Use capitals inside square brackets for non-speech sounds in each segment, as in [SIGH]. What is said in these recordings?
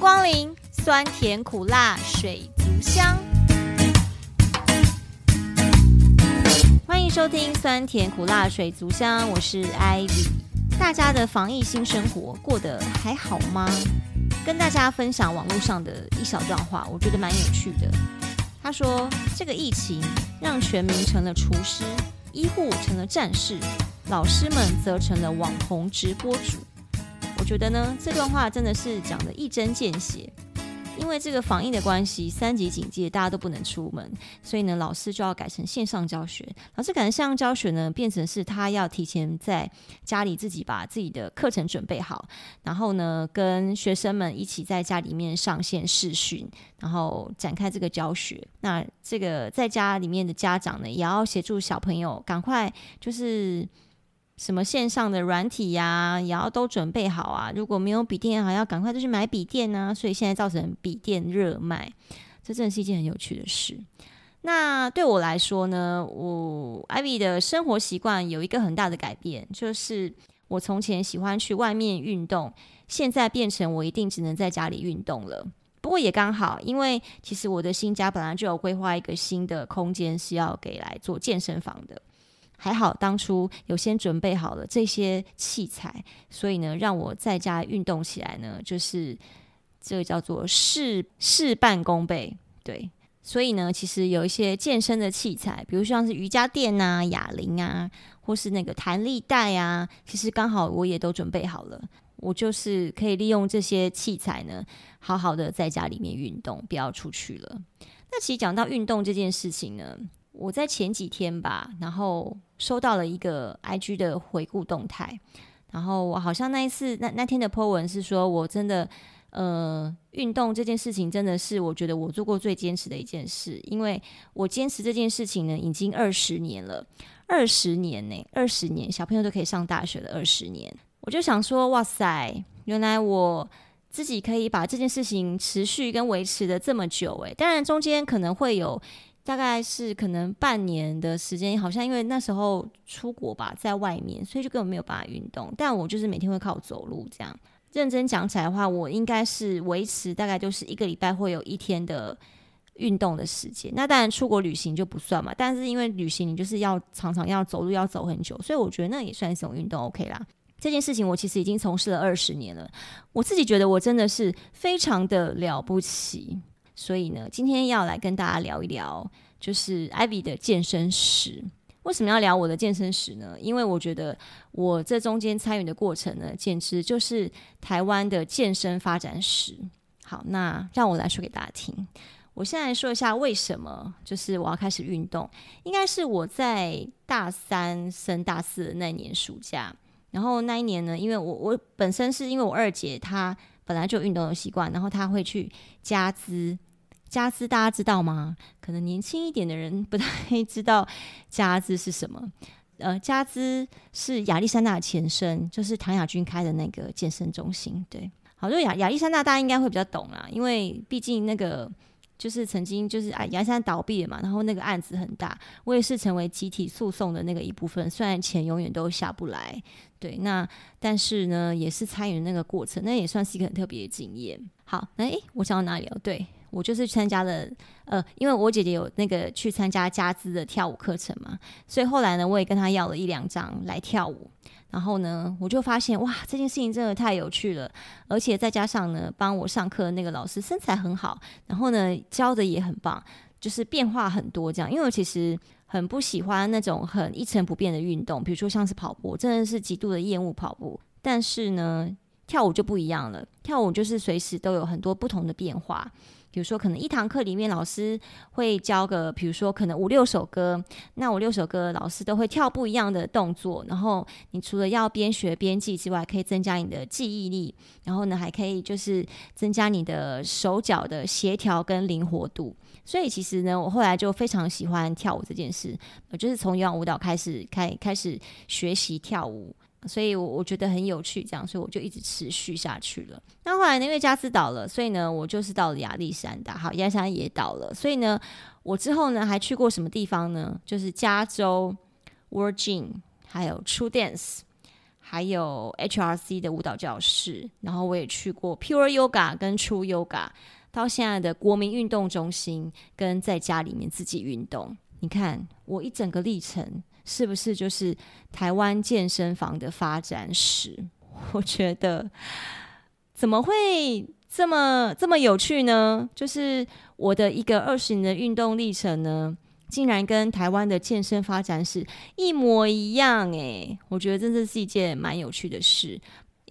光临，酸甜苦辣水族箱。欢迎收听酸甜苦辣水族箱，我是 Ivy。大家的防疫新生活过得还好吗？跟大家分享网络上的一小段话，我觉得蛮有趣的。他说：“这个疫情让全民成了厨师，医护成了战士，老师们则成了网红直播主。”我觉得呢，这段话真的是讲得一针见血。因为这个防疫的关系，三级警戒，大家都不能出门，所以呢，老师就要改成线上教学。老师改成线上教学呢，变成是他要提前在家里自己把自己的课程准备好，然后呢，跟学生们一起在家里面上线视讯，然后展开这个教学。那这个在家里面的家长呢，也要协助小朋友赶快就是。什么线上的软体呀、也要都准备好啊！如果没有笔电，还要赶快就去买笔电呢、所以现在造成笔电热卖，这真的是一件很有趣的事。那对我来说呢，我 Ivy 的生活习惯有一个很大的改变，就是我从前喜欢去外面运动，现在变成我一定只能在家里运动了。不过也刚好，因为其实我的新家本来就有规划一个新的空间是要给来做健身房的。还好当初有先准备好了这些器材，所以呢，让我在家运动起来呢，就是这个叫做事事半功倍。对，所以呢，其实有一些健身的器材，比如像是瑜伽垫啊、哑铃啊，或是那个弹力带啊，其实刚好我也都准备好了，我就是可以利用这些器材呢，好好的在家里面运动，不要出去了。那其实讲到运动这件事情呢，我在前几天吧，然后。收到了一个 IG 的回顾动态，然后我好像那一次那那天的 po 文是说，我真的呃运动这件事情真的是我觉得我做过最坚持的一件事，因为我坚持这件事情呢已经二十年了，二十年呢，二十年小朋友都可以上大学了，二十年，我就想说哇塞，原来我自己可以把这件事情持续跟维持的这么久诶，当然中间可能会有。大概是可能半年的时间，好像因为那时候出国吧，在外面，所以就根本没有办法运动。但我就是每天会靠走路这样。认真讲起来的话，我应该是维持大概就是一个礼拜会有一天的运动的时间。那当然出国旅行就不算嘛，但是因为旅行你就是要常常要走路，要走很久，所以我觉得那也算一种运动，OK 啦。这件事情我其实已经从事了二十年了，我自己觉得我真的是非常的了不起。所以呢，今天要来跟大家聊一聊，就是 Ivy 的健身史。为什么要聊我的健身史呢？因为我觉得我这中间参与的过程呢，简直就是台湾的健身发展史。好，那让我来说给大家听。我现在说一下为什么，就是我要开始运动。应该是我在大三升大四的那年暑假，然后那一年呢，因为我我本身是因为我二姐她本来就运动的习惯，然后她会去加资。加兹大家知道吗？可能年轻一点的人不太知道 [LAUGHS] 加兹是什么。呃，加兹是亚历山大的前身，就是唐亚军开的那个健身中心。对，好，就亚亚历山大大家应该会比较懂啦，因为毕竟那个就是曾经就是啊亚历山大倒闭了嘛，然后那个案子很大，我也是成为集体诉讼的那个一部分，虽然钱永远都下不来，对，那但是呢也是参与那个过程，那也算是一个很特别的经验。好，那诶，我讲到哪里了？对。我就是参加了，呃，因为我姐姐有那个去参加加兹的跳舞课程嘛，所以后来呢，我也跟她要了一两张来跳舞。然后呢，我就发现哇，这件事情真的太有趣了，而且再加上呢，帮我上课的那个老师身材很好，然后呢，教的也很棒，就是变化很多这样。因为我其实很不喜欢那种很一成不变的运动，比如说像是跑步，真的是极度的厌恶跑步。但是呢，跳舞就不一样了，跳舞就是随时都有很多不同的变化。比如说，可能一堂课里面老师会教个，比如说可能五六首歌，那五六首歌老师都会跳不一样的动作，然后你除了要边学边记之外，可以增加你的记忆力，然后呢还可以就是增加你的手脚的协调跟灵活度。所以其实呢，我后来就非常喜欢跳舞这件事，我就是从有氧舞蹈开始开开始学习跳舞。所以，我我觉得很有趣，这样，所以我就一直持续下去了。那后来呢，因为加兹倒了，所以呢，我就是到了亚历山大。好，亚历山大也倒了，所以呢，我之后呢还去过什么地方呢？就是加州 Virgin，还有 True Dance，还有 HRC 的舞蹈教室，然后我也去过 Pure Yoga 跟 True Yoga，到现在的国民运动中心，跟在家里面自己运动。你看我一整个历程，是不是就是台湾健身房的发展史？我觉得怎么会这么这么有趣呢？就是我的一个二十年的运动历程呢，竟然跟台湾的健身发展史一模一样诶，我觉得真的是一件蛮有趣的事。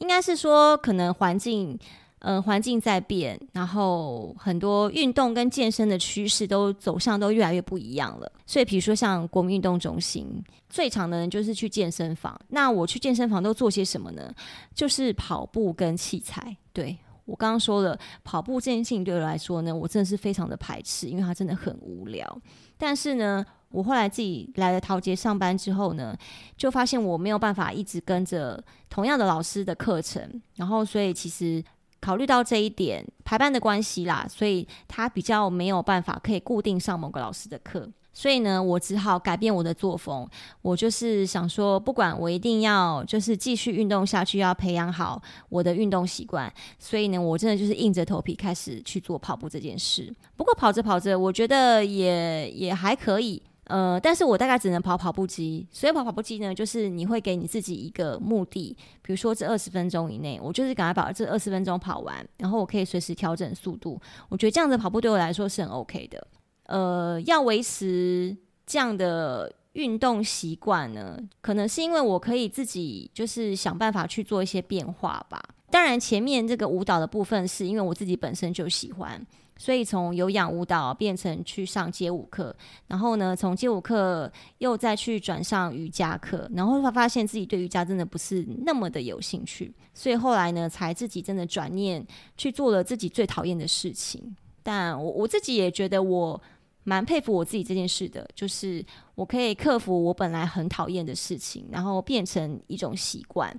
应该是说，可能环境，呃，环境在变，然后很多运动跟健身的趋势都走向都越来越不一样了。所以，比如说像国民运动中心，最常的人就是去健身房。那我去健身房都做些什么呢？就是跑步跟器材。对，我刚刚说了，跑步这件事情对我来说呢，我真的是非常的排斥，因为它真的很无聊。但是呢，我后来自己来了桃捷上班之后呢，就发现我没有办法一直跟着同样的老师的课程，然后所以其实考虑到这一点排班的关系啦，所以他比较没有办法可以固定上某个老师的课。所以呢，我只好改变我的作风。我就是想说，不管我一定要就是继续运动下去，要培养好我的运动习惯。所以呢，我真的就是硬着头皮开始去做跑步这件事。不过跑着跑着，我觉得也也还可以。呃，但是我大概只能跑跑步机。所以跑跑步机呢，就是你会给你自己一个目的，比如说这二十分钟以内，我就是赶快把这二十分钟跑完，然后我可以随时调整速度。我觉得这样子跑步对我来说是很 OK 的。呃，要维持这样的运动习惯呢，可能是因为我可以自己就是想办法去做一些变化吧。当然，前面这个舞蹈的部分是因为我自己本身就喜欢，所以从有氧舞蹈变成去上街舞课，然后呢，从街舞课又再去转上瑜伽课，然后会发现自己对瑜伽真的不是那么的有兴趣，所以后来呢，才自己真的转念去做了自己最讨厌的事情。但我我自己也觉得我。蛮佩服我自己这件事的，就是我可以克服我本来很讨厌的事情，然后变成一种习惯。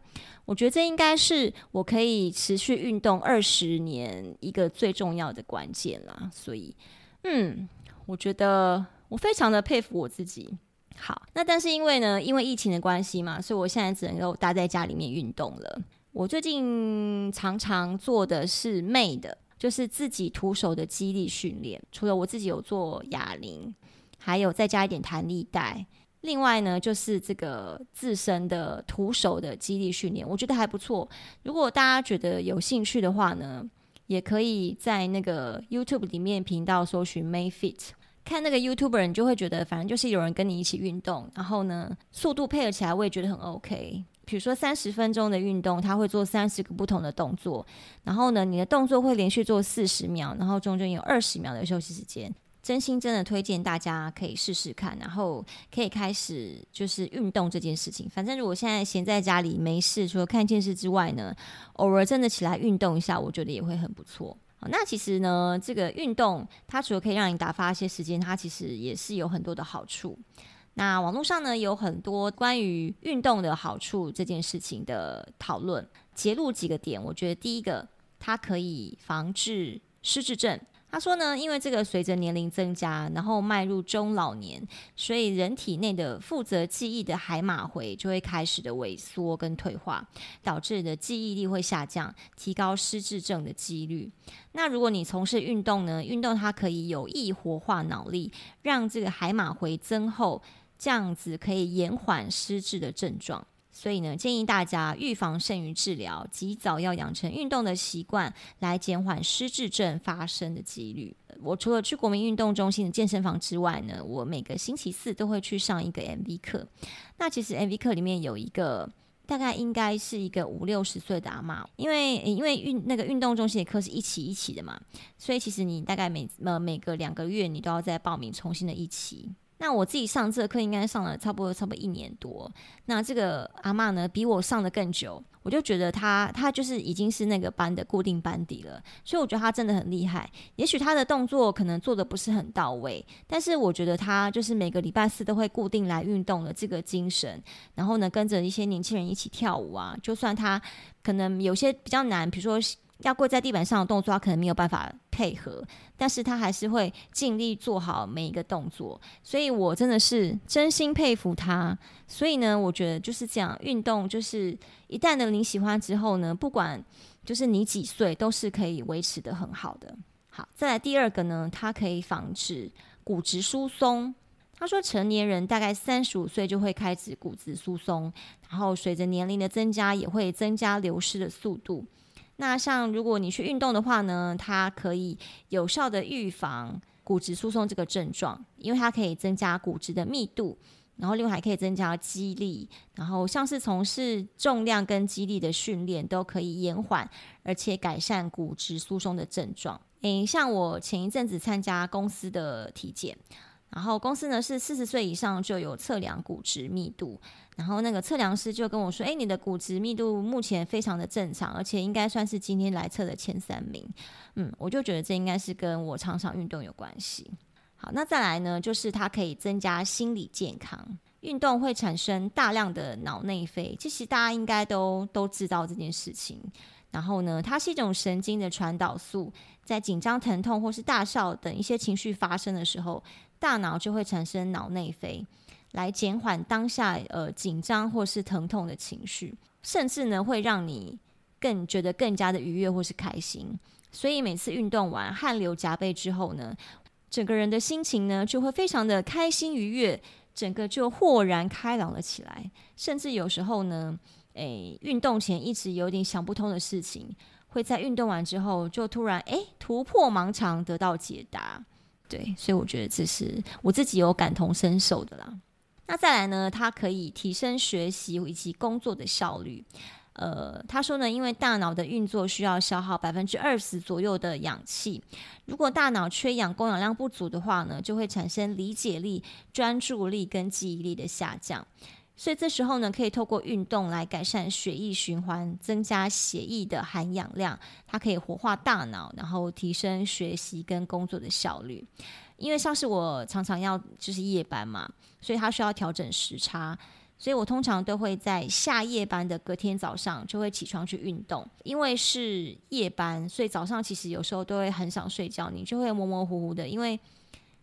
我觉得这应该是我可以持续运动二十年一个最重要的关键啦。所以，嗯，我觉得我非常的佩服我自己。好，那但是因为呢，因为疫情的关系嘛，所以我现在只能够待在家里面运动了。我最近常常做的是 MAD。就是自己徒手的肌力训练，除了我自己有做哑铃，还有再加一点弹力带。另外呢，就是这个自身的徒手的肌力训练，我觉得还不错。如果大家觉得有兴趣的话呢，也可以在那个 YouTube 里面频道搜寻 Mayfit，看那个 YouTuber，你就会觉得反正就是有人跟你一起运动，然后呢，速度配合起来，我也觉得很 OK。比如说三十分钟的运动，他会做三十个不同的动作，然后呢，你的动作会连续做四十秒，然后中间有二十秒的休息时间。真心真的推荐大家可以试试看，然后可以开始就是运动这件事情。反正如果现在闲在家里没事，除了看电视之外呢，偶尔真的起来运动一下，我觉得也会很不错。好，那其实呢，这个运动它除了可以让你打发一些时间，它其实也是有很多的好处。那网络上呢，有很多关于运动的好处这件事情的讨论，揭露几个点。我觉得第一个，它可以防治失智症。他说呢，因为这个随着年龄增加，然后迈入中老年，所以人体内的负责记忆的海马回就会开始的萎缩跟退化，导致的记忆力会下降，提高失智症的几率。那如果你从事运动呢，运动它可以有益活化脑力，让这个海马回增厚。这样子可以延缓失智的症状，所以呢，建议大家预防胜于治疗，及早要养成运动的习惯，来减缓失智症发生的几率。我除了去国民运动中心的健身房之外呢，我每个星期四都会去上一个 MV 课。那其实 MV 课里面有一个大概应该是一个五六十岁的阿嬷，因为因为运那个运动中心的课是一期一期的嘛，所以其实你大概每呃每个两个月你都要再报名重新的一期。那我自己上这课应该上了差不多差不多一年多，那这个阿嬷呢比我上的更久，我就觉得她她就是已经是那个班的固定班底了，所以我觉得她真的很厉害。也许她的动作可能做的不是很到位，但是我觉得她就是每个礼拜四都会固定来运动的这个精神，然后呢跟着一些年轻人一起跳舞啊，就算她可能有些比较难，比如说。要跪在地板上的动作，他可能没有办法配合，但是他还是会尽力做好每一个动作。所以我真的是真心佩服他。所以呢，我觉得就是这样，运动就是一旦呢你喜欢之后呢，不管就是你几岁，都是可以维持得很好的。好，再来第二个呢，它可以防止骨质疏松。他说，成年人大概三十五岁就会开始骨质疏松，然后随着年龄的增加，也会增加流失的速度。那像如果你去运动的话呢，它可以有效的预防骨质疏松这个症状，因为它可以增加骨质的密度，然后另外还可以增加肌力，然后像是从事重量跟肌力的训练都可以延缓而且改善骨质疏松的症状。诶，像我前一阵子参加公司的体检。然后公司呢是四十岁以上就有测量骨质密度，然后那个测量师就跟我说：“哎，你的骨质密度目前非常的正常，而且应该算是今天来测的前三名。”嗯，我就觉得这应该是跟我常常运动有关系。好，那再来呢，就是它可以增加心理健康。运动会产生大量的脑内啡，其实大家应该都都知道这件事情。然后呢，它是一种神经的传导素，在紧张、疼痛或是大笑等一些情绪发生的时候。大脑就会产生脑内啡，来减缓当下呃紧张或是疼痛的情绪，甚至呢会让你更觉得更加的愉悦或是开心。所以每次运动完汗流浃背之后呢，整个人的心情呢就会非常的开心愉悦，整个就豁然开朗了起来。甚至有时候呢，诶，运动前一直有点想不通的事情，会在运动完之后就突然诶突破盲肠得到解答。对，所以我觉得这是我自己有感同身受的啦。那再来呢，它可以提升学习以及工作的效率。呃，他说呢，因为大脑的运作需要消耗百分之二十左右的氧气，如果大脑缺氧、供氧量不足的话呢，就会产生理解力、专注力跟记忆力的下降。所以这时候呢，可以透过运动来改善血液循环，增加血液的含氧量，它可以活化大脑，然后提升学习跟工作的效率。因为像是我常常要就是夜班嘛，所以它需要调整时差，所以我通常都会在下夜班的隔天早上就会起床去运动。因为是夜班，所以早上其实有时候都会很想睡觉，你就会模模糊糊的，因为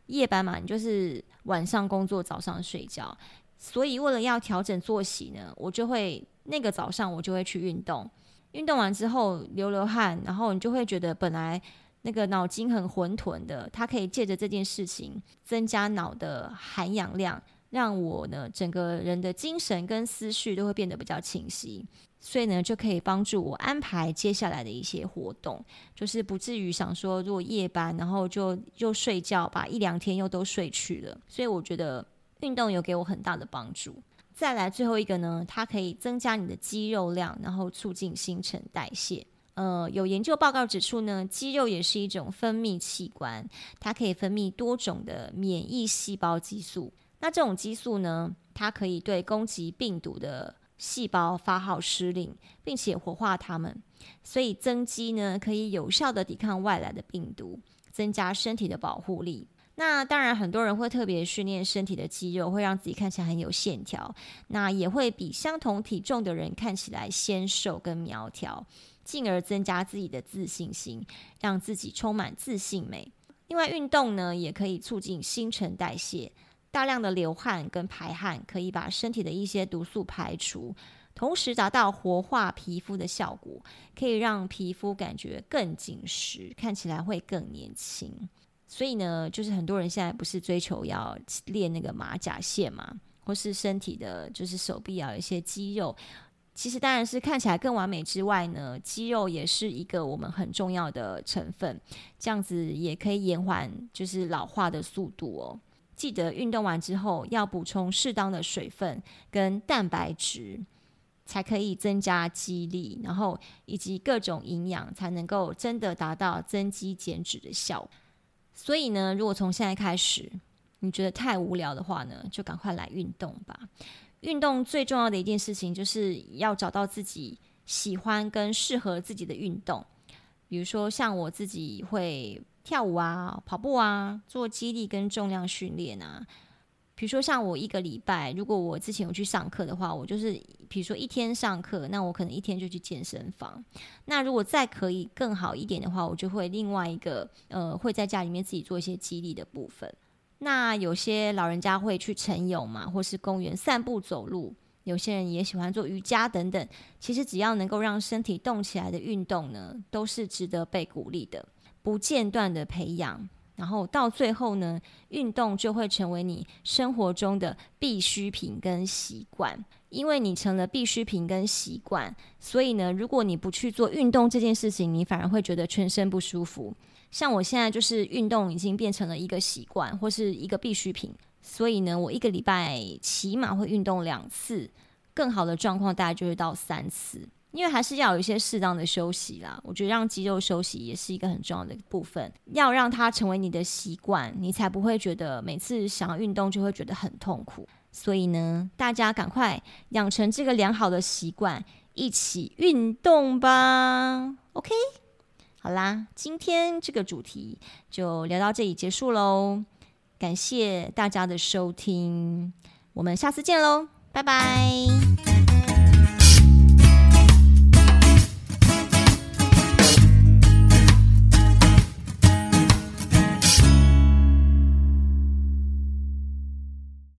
夜班嘛，你就是晚上工作，早上睡觉。所以，为了要调整作息呢，我就会那个早上我就会去运动。运动完之后流流汗，然后你就会觉得本来那个脑筋很混沌的，它可以借着这件事情增加脑的含氧量，让我呢整个人的精神跟思绪都会变得比较清晰。所以呢，就可以帮助我安排接下来的一些活动，就是不至于想说如果夜班，然后就又睡觉，把一两天又都睡去了。所以我觉得。运动有给我很大的帮助。再来最后一个呢，它可以增加你的肌肉量，然后促进新陈代谢。呃，有研究报告指出呢，肌肉也是一种分泌器官，它可以分泌多种的免疫细胞激素。那这种激素呢，它可以对攻击病毒的细胞发号施令，并且活化它们。所以增肌呢，可以有效地抵抗外来的病毒，增加身体的保护力。那当然，很多人会特别训练身体的肌肉，会让自己看起来很有线条。那也会比相同体重的人看起来纤瘦跟苗条，进而增加自己的自信心，让自己充满自信美。另外，运动呢也可以促进新陈代谢，大量的流汗跟排汗可以把身体的一些毒素排除，同时达到活化皮肤的效果，可以让皮肤感觉更紧实，看起来会更年轻。所以呢，就是很多人现在不是追求要练那个马甲线嘛，或是身体的，就是手臂要有一些肌肉。其实当然是看起来更完美之外呢，肌肉也是一个我们很重要的成分，这样子也可以延缓就是老化的速度哦。记得运动完之后要补充适当的水分跟蛋白质，才可以增加肌力，然后以及各种营养，才能够真的达到增肌减脂的效果。所以呢，如果从现在开始你觉得太无聊的话呢，就赶快来运动吧。运动最重要的一件事情就是要找到自己喜欢跟适合自己的运动。比如说像我自己会跳舞啊、跑步啊、做肌力跟重量训练啊。比如说像我一个礼拜，如果我之前有去上课的话，我就是比如说一天上课，那我可能一天就去健身房。那如果再可以更好一点的话，我就会另外一个呃，会在家里面自己做一些肌力的部分。那有些老人家会去晨泳嘛，或是公园散步走路。有些人也喜欢做瑜伽等等。其实只要能够让身体动起来的运动呢，都是值得被鼓励的，不间断的培养。然后到最后呢，运动就会成为你生活中的必需品跟习惯。因为你成了必需品跟习惯，所以呢，如果你不去做运动这件事情，你反而会觉得全身不舒服。像我现在就是运动已经变成了一个习惯或是一个必需品，所以呢，我一个礼拜起码会运动两次，更好的状况大概就是到三次。因为还是要有一些适当的休息啦，我觉得让肌肉休息也是一个很重要的部分，要让它成为你的习惯，你才不会觉得每次想要运动就会觉得很痛苦。所以呢，大家赶快养成这个良好的习惯，一起运动吧。OK，好啦，今天这个主题就聊到这里结束喽，感谢大家的收听，我们下次见喽，拜拜。